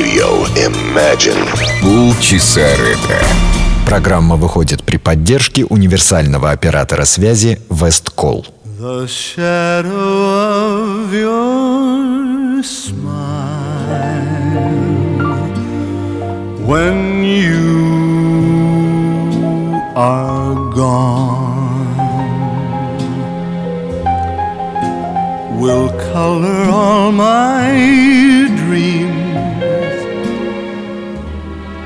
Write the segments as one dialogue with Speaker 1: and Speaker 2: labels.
Speaker 1: Radio Imagine.
Speaker 2: Полчаса ретро. Программа выходит при поддержке универсального оператора связи Весткол.
Speaker 3: The shadow of your smile when you are gone will color all my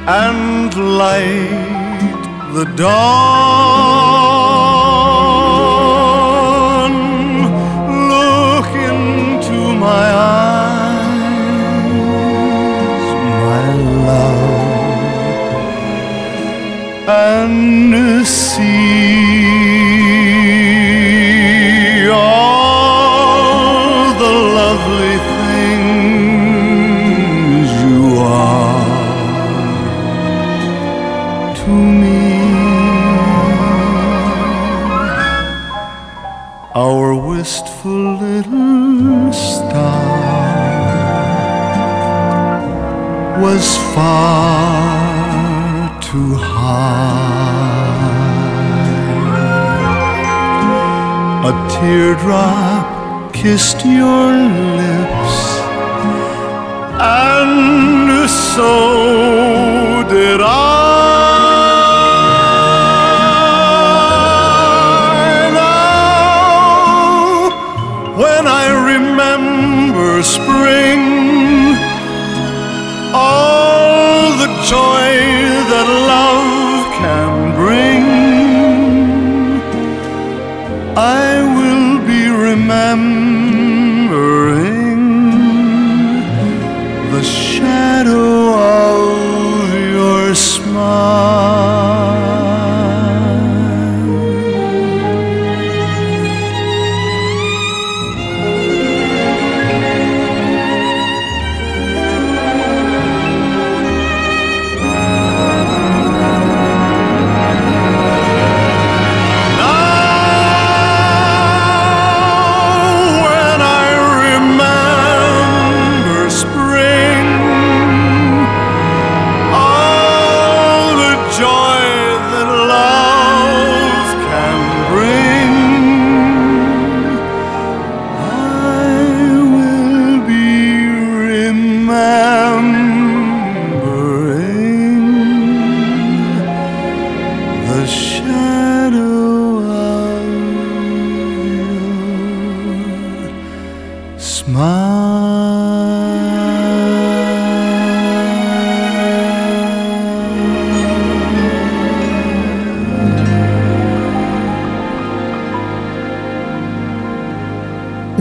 Speaker 3: and light the dawn. Look into my eyes, my love, and see teardrop kissed your lips, and so did I.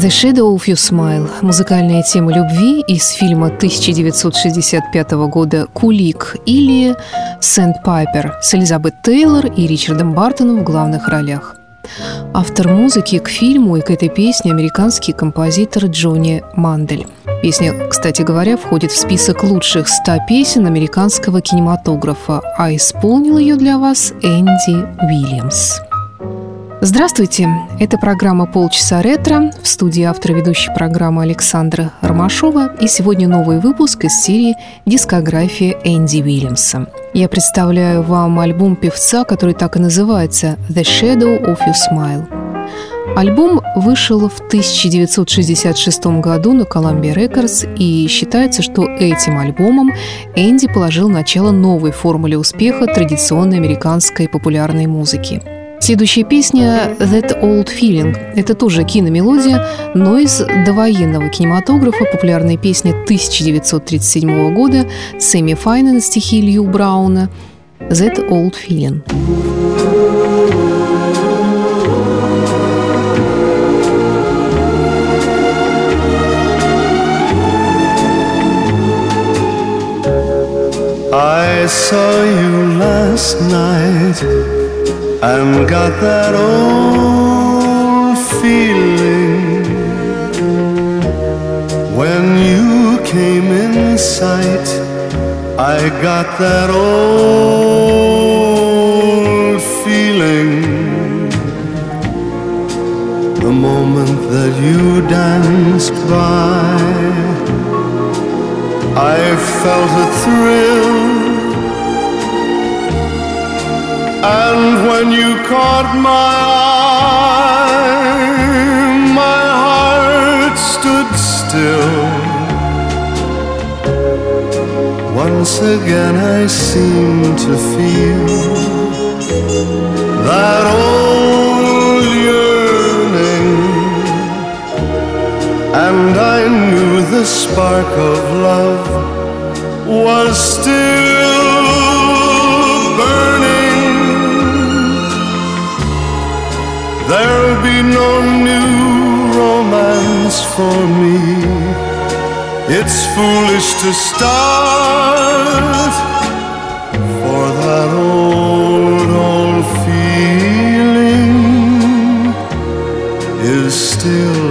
Speaker 3: The Shadow of Your Smile –
Speaker 4: музыкальная тема любви из фильма 1965 года «Кулик» или «Сэндпайпер» с Элизабет Тейлор и Ричардом Бартоном в главных ролях. Автор музыки к фильму и к этой песне – американский композитор Джонни Мандель. Песня, кстати говоря, входит в список лучших 100 песен американского кинематографа, а исполнил ее для вас Энди Уильямс. Здравствуйте! Это программа «Полчаса ретро». В студии автор ведущей программы Александра Ромашова. И сегодня новый выпуск из серии «Дискография Энди Уильямса». Я представляю вам альбом певца, который так и называется «The Shadow of Your Smile». Альбом вышел в 1966 году на Columbia Records, и считается, что этим альбомом Энди положил начало новой формуле успеха традиционной американской популярной музыки – Следующая песня «That Old Feeling» — это тоже киномелодия, но из довоенного кинематографа, популярная песня 1937 года Сэмми Файна на стихи Лью Брауна «That Old Feeling».
Speaker 3: I saw you last night and got that old feeling when you came in sight. I got that old feeling the moment that you danced by. I felt a thrill. And when you caught my eye, my heart stood still. Once again, I seemed to feel that old yearning, and I knew the spark of love was still There'll be no new romance for me. It's foolish to start for that old, old feeling is still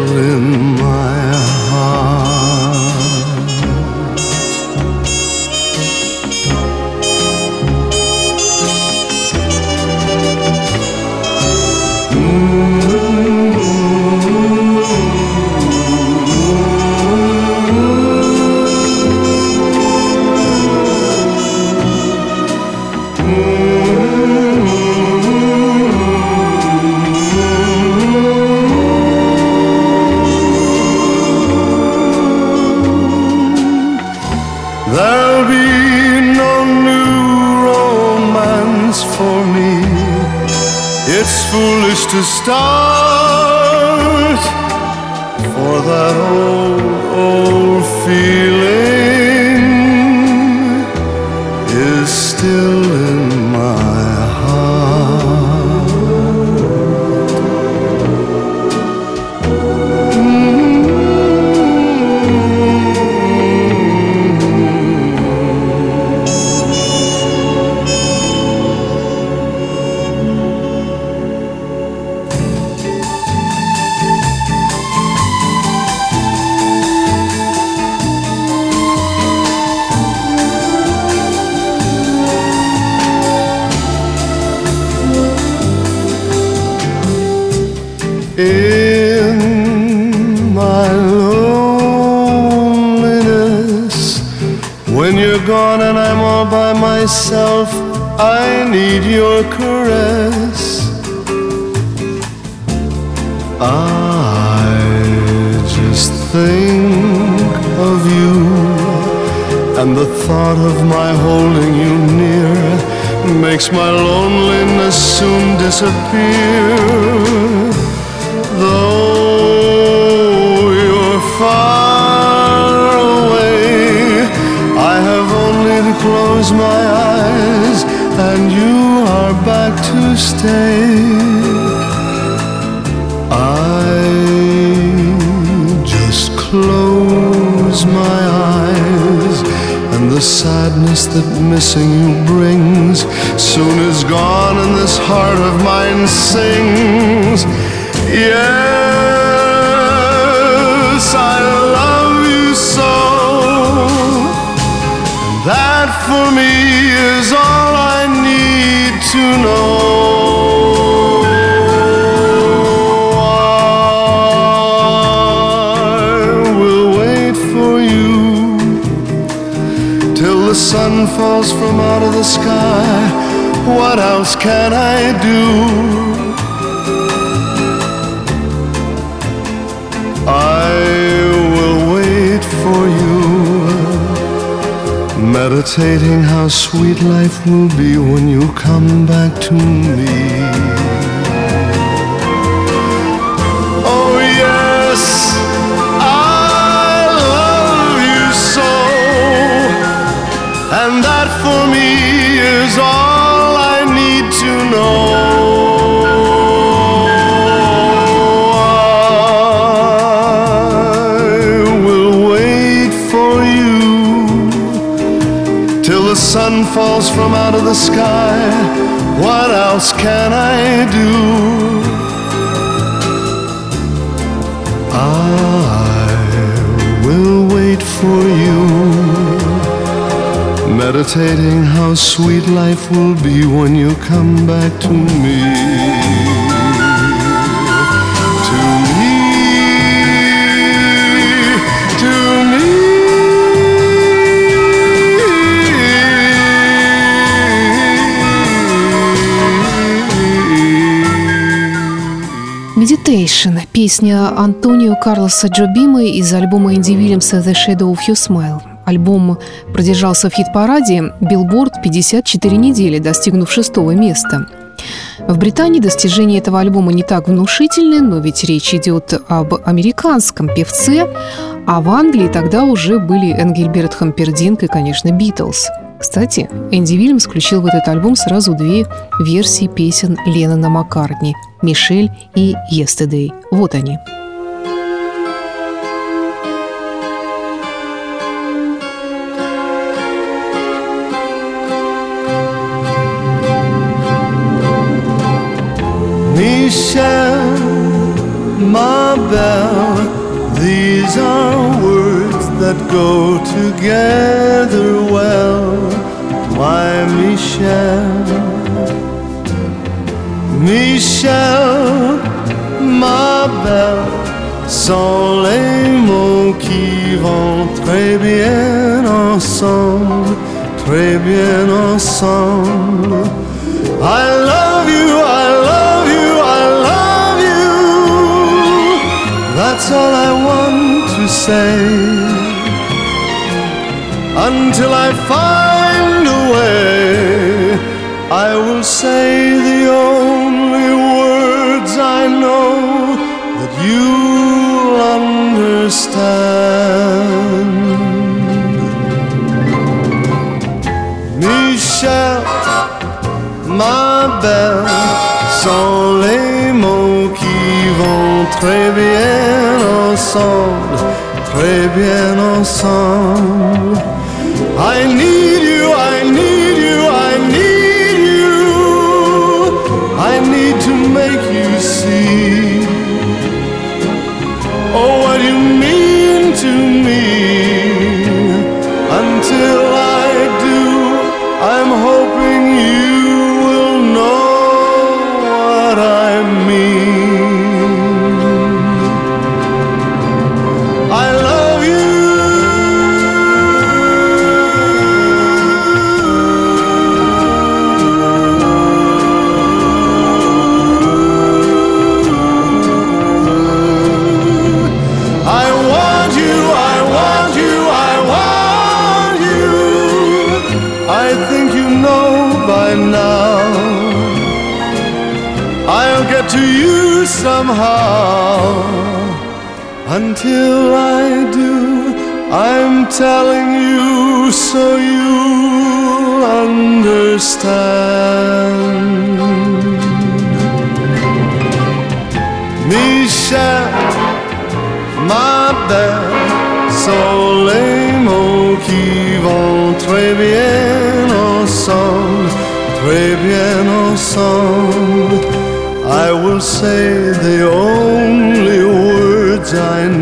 Speaker 3: need your caress. I just think of you, and the thought of my holding you near makes my loneliness soon disappear. Though you're far away, I have only to close my eyes, and you are back to stay. I just close my eyes, and the sadness that missing you brings soon is gone, and this heart of mine sings. Yes, I love you so. That for me is all to know. I will wait for you till the sun falls from out of the sky. What else can I do? Meditating how sweet life will be when you come back to me. The sky. What else can I do? I will wait for you, meditating how sweet life will be when you come back to me.
Speaker 4: Temptation – песня Антонио Карлоса Джобимы из альбома Энди Вильямса «The Shadow of Your Smile». Альбом продержался в хит-параде Billboard 54 недели, достигнув шестого места. В Британии достижения этого альбома не так внушительны, но ведь речь идет об американском певце, а в Англии тогда уже были Энгельберт Хампердинг и, конечно, Битлз. Кстати, Энди Вильямс включил в этот альбом сразу две версии песен Леннона Маккартни «Мишель» и «Yesterday». Вот они.
Speaker 3: Michelle, ma belle, these are that go together well, my Michelle. Michelle, ma belle, sont les mots qui vont très bien ensemble, très bien ensemble. I love you, I love you, I love you. That's all I want to say. Until I find a way, I will say the only words I know that you'll understand. Michelle, ma belle, sont les mots qui vont très bien ensemble, très bien ensemble. I say the only words I know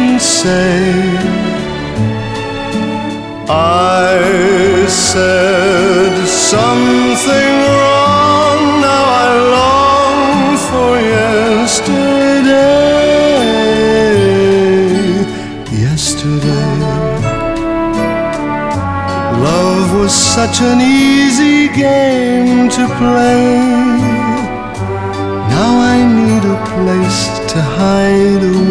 Speaker 3: say. I said something wrong, now I long for yesterday. Yesterday, love was such an easy game to play. Now I need a place to hide away.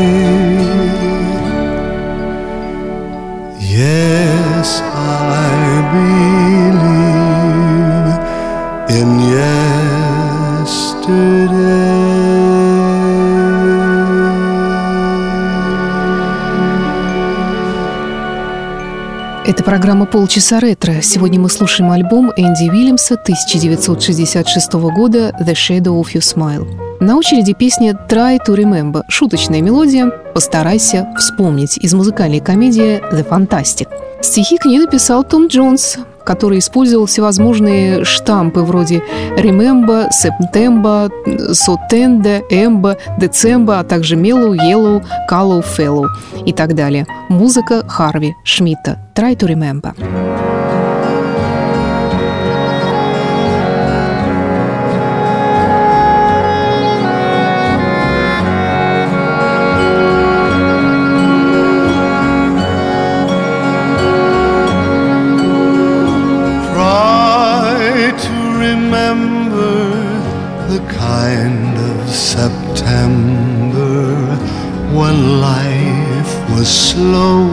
Speaker 4: Это программа «Полчаса ретро». Сегодня мы слушаем альбом Энди Уильямса 1966 года «The Shadow of Your Smile». На очереди песня «Try to Remember» – шуточная мелодия «Постарайся вспомнить» из музыкальной комедии «The Fantastic». Стихи к ней написал Том Джонс, который использовал всевозможные штампы вроде «remember», «september», «sotende», «ember», «december», а также «mellow», «yellow», «callow», «fellow» и так далее. Музыка Харви Шмидта «Try to Remember».
Speaker 3: Slow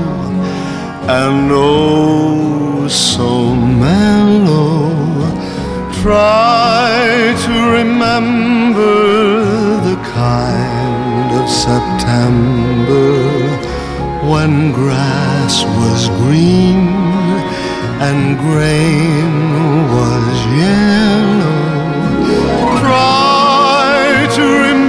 Speaker 3: and oh so mellow. Try to remember the kind of September when grass was green and grain was yellow. Try to remember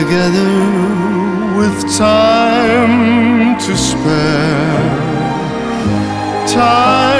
Speaker 3: together with time to spare. Time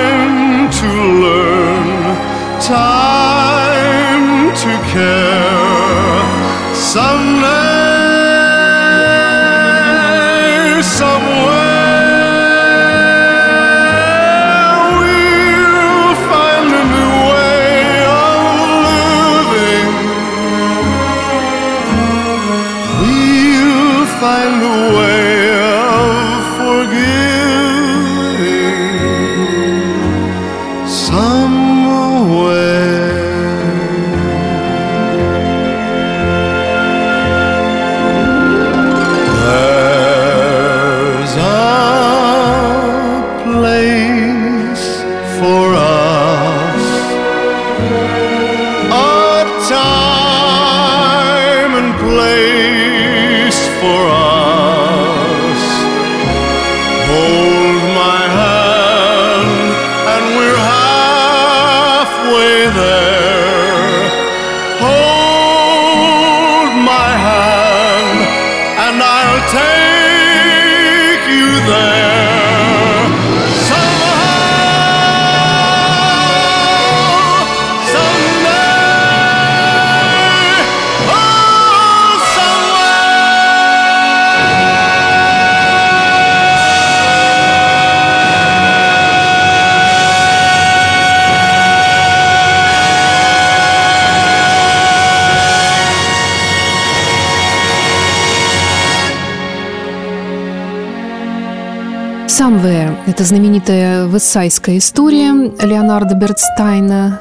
Speaker 4: это знаменитая вестсайская история Леонарда Бертстайна.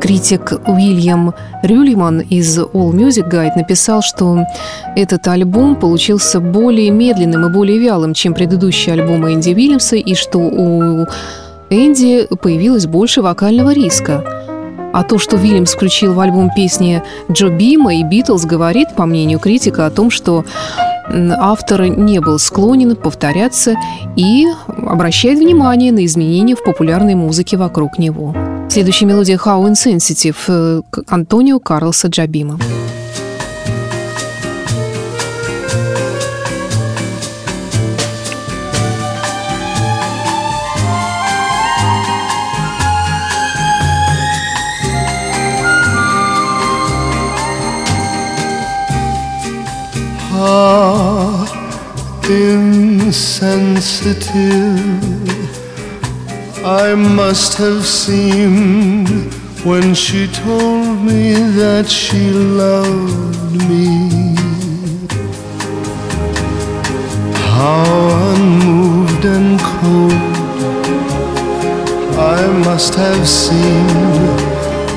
Speaker 4: Критик Уильям Рюлиман из All Music Guide написал, что этот альбом получился более медленным и более вялым, чем предыдущие альбомы Энди Уильямса, и что у Энди появилось больше вокального риска. А то, что Уильямс включил в альбом песни Джо Бима и Битлз, говорит, по мнению критика, о том, что автор не был склонен повторяться и обращает внимание на изменения в популярной музыке вокруг него. Следующая мелодия «How Insensitive» э, Антонио Карлоса Джабима.
Speaker 3: Insensitive. I must have seemed when she told me that she loved me. How unmoved and cold I must have seemed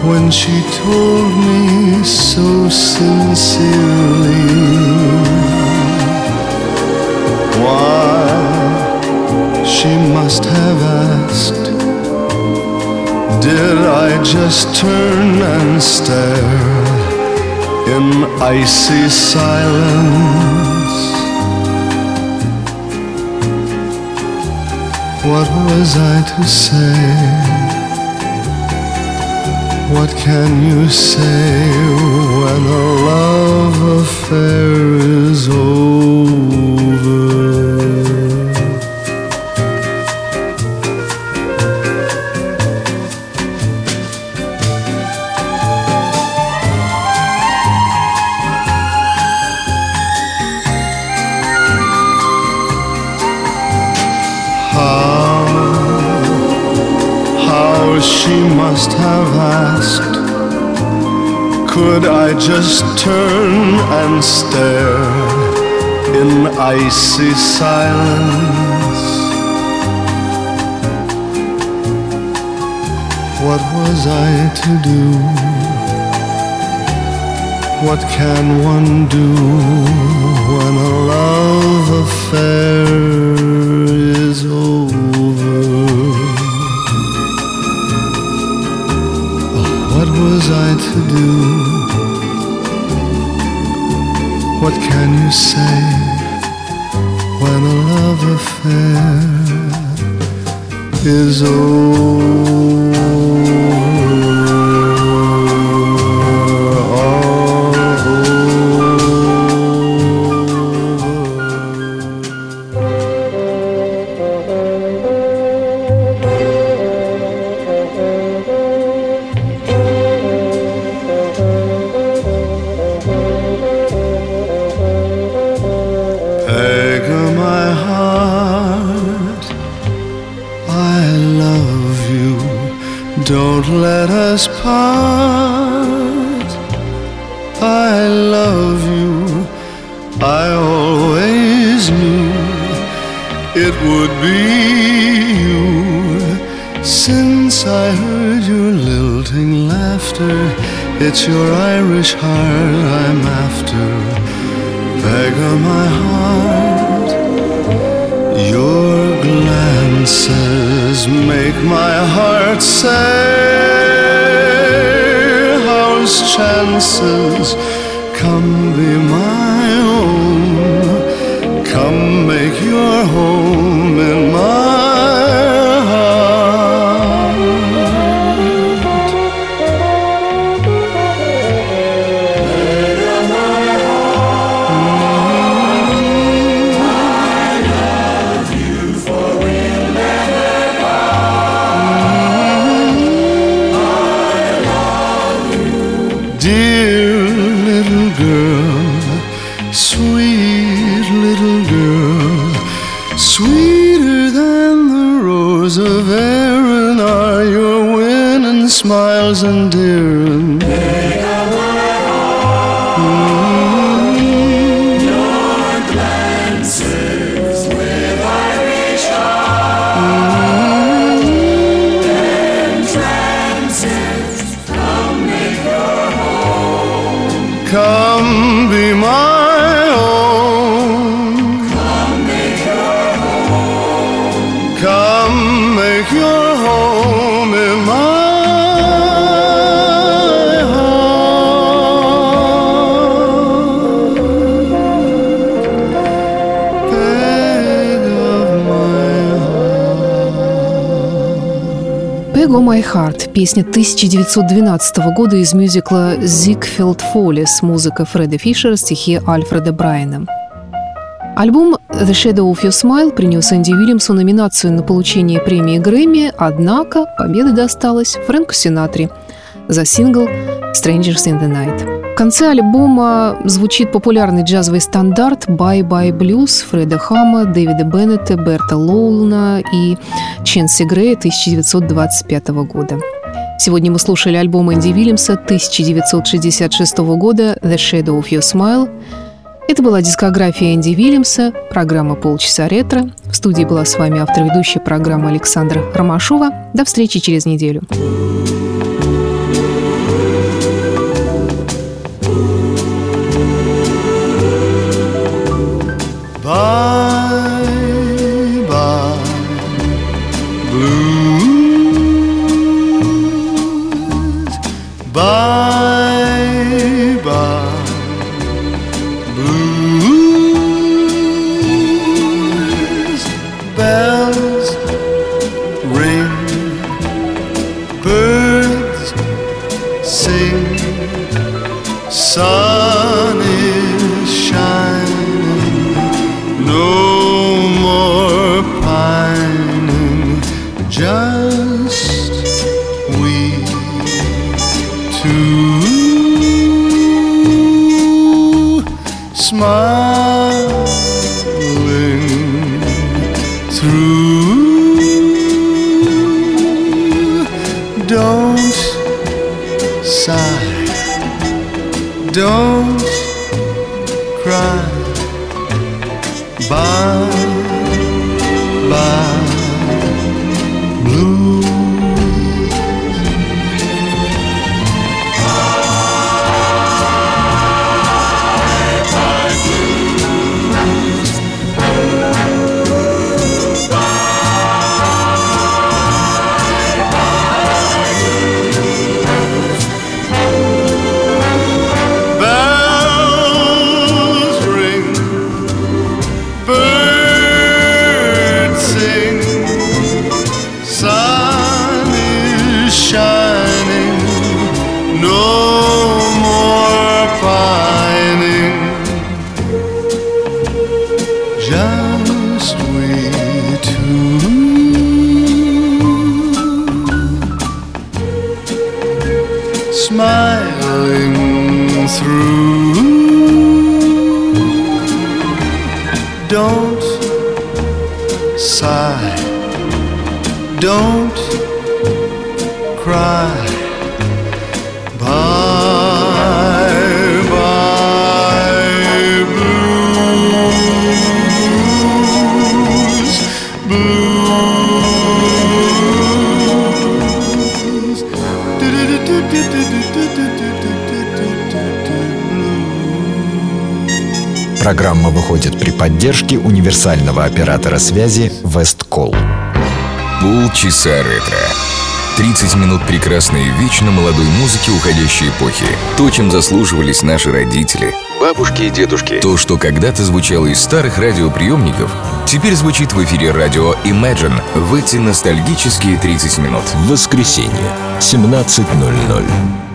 Speaker 3: when she told me so sincerely. Must have asked. Did I just turn and stare in icy silence? What was I to say? What can you say when a love affair is over? She must have asked could I just turn and stare in icy silence? What was I to do? What can one do when a love affair is over? Was I to do? What can you say when a love affair is over? My Heart» –
Speaker 4: песня 1912 года из мюзикла «Зигфилд Фоллис», музыка Фреда Фишера, стихи Альфреда Брайана. Альбом «The Shadow of Your Smile» принес Энди Уильямсу номинацию на получение премии Грэмми, однако победа досталась Фрэнку Синатри за сингл «Strangers in the Night». В конце альбома звучит популярный джазовый стандарт «Bye Bye Blues» Фреда Хама, Дэвида Беннета, Берта Лоулна и Ченси Грея 1925 года. Сегодня мы слушали альбом Энди Уильямса 1966 года «The Shadow of Your Smile». Это была дискография Энди Уильямса, программа «Полчаса ретро». В студии была с вами автор-ведущая программы Александра Ромашова. До встречи через неделю.
Speaker 3: Through. Don't cry. Bye, through. Don't sigh. Don't
Speaker 2: Программа выходит при поддержке универсального оператора связи Весткол.
Speaker 5: Полчаса ретро. 30 минут прекрасной и вечно молодой музыки уходящей эпохи. То, чем заслуживались наши родители.
Speaker 1: Бабушки и дедушки.
Speaker 5: То, что когда-то звучало из старых радиоприемников, теперь звучит в эфире радио Imagine в эти ностальгические 30 минут.
Speaker 6: Воскресенье, 17.00.